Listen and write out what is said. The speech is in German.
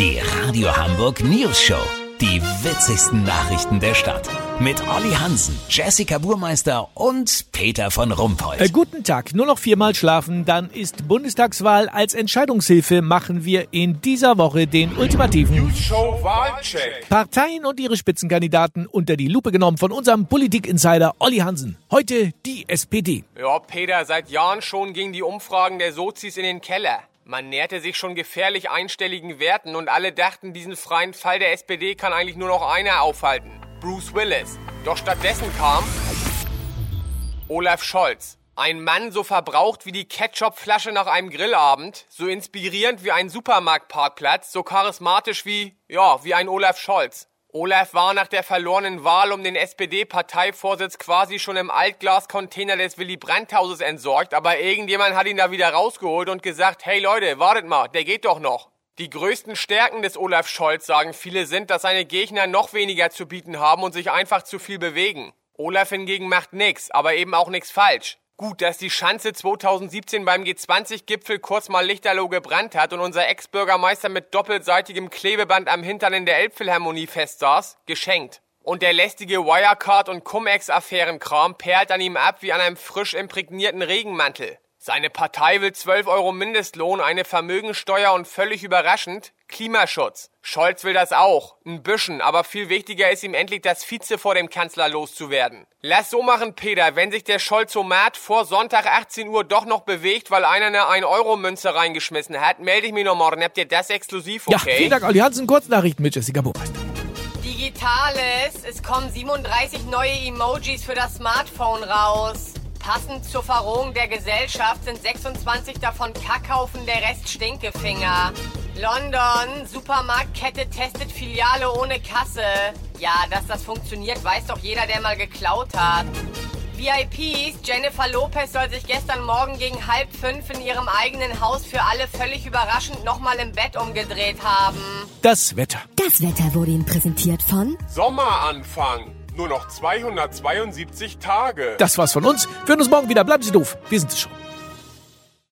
Die Radio Hamburg News Show. Die witzigsten Nachrichten der Stadt. Mit Olli Hansen, Jessica Burmeister und Peter von Rumpold. Äh, guten Tag. Nur noch viermal schlafen, dann ist Bundestagswahl. Als Entscheidungshilfe machen wir in dieser Woche den ultimativen Show Wahlcheck. Parteien und ihre Spitzenkandidaten unter die Lupe genommen von unserem Politik-Insider Olli Hansen. Heute die SPD. Ja, Peter, seit Jahren schon gingen die Umfragen der Sozis in den Keller. Man näherte sich schon gefährlich einstelligen Werten und alle dachten, diesen freien Fall der SPD kann eigentlich nur noch einer aufhalten. Bruce Willis. Doch stattdessen kam Olaf Scholz. Ein Mann so verbraucht wie die Ketchupflasche nach einem Grillabend, so inspirierend wie ein Supermarktparkplatz, so charismatisch wie, ja, wie ein Olaf Scholz. Olaf war nach der verlorenen Wahl um den SPD-Parteivorsitz quasi schon im Altglascontainer des Willy Brandt-Hauses entsorgt, aber irgendjemand hat ihn da wieder rausgeholt und gesagt, hey Leute, wartet mal, der geht doch noch. Die größten Stärken des Olaf Scholz, sagen viele, sind, dass seine Gegner noch weniger zu bieten haben und sich einfach zu viel bewegen. Olaf hingegen macht nix, aber eben auch nix falsch. Gut, dass die Schanze 2017 beim G20-Gipfel kurz mal lichterloh gebrannt hat und unser Ex-Bürgermeister mit doppelseitigem Klebeband am Hintern in der Elbphilharmonie festsaß, geschenkt. Und der lästige Wirecard- und Cum-Ex-Affärenkram perlt an ihm ab wie an einem frisch imprägnierten Regenmantel. Seine Partei will 12 Euro Mindestlohn, eine Vermögensteuer und völlig überraschend Klimaschutz. Scholz will das auch. Ein bisschen, aber viel wichtiger ist ihm endlich das Vize vor dem Kanzler loszuwerden. Lass so machen, Peter, wenn sich der Scholzomat vor Sonntag 18 Uhr doch noch bewegt, weil einer eine 1-Euro-Münze reingeschmissen hat, melde ich mich noch morgen. Habt ihr das exklusiv, okay? Ja, vielen Dank, Olli Hansen. Kurznachrichten mit Jessica Burmeister. Digitales. Es kommen 37 neue Emojis für das Smartphone raus. Passend zur Verrohung der Gesellschaft sind 26 davon Kackhaufen, der Rest Stinkefinger. London, Supermarktkette testet Filiale ohne Kasse. Ja, dass das funktioniert, weiß doch jeder, der mal geklaut hat. VIPs, Jennifer Lopez soll sich gestern Morgen gegen halb fünf in ihrem eigenen Haus für alle völlig überraschend nochmal im Bett umgedreht haben. Das Wetter. Das Wetter wurde Ihnen präsentiert von Sommeranfang. Nur noch 272 Tage. Das war's von uns. Wir hören uns morgen wieder. Bleiben Sie doof. Wir sind es schon.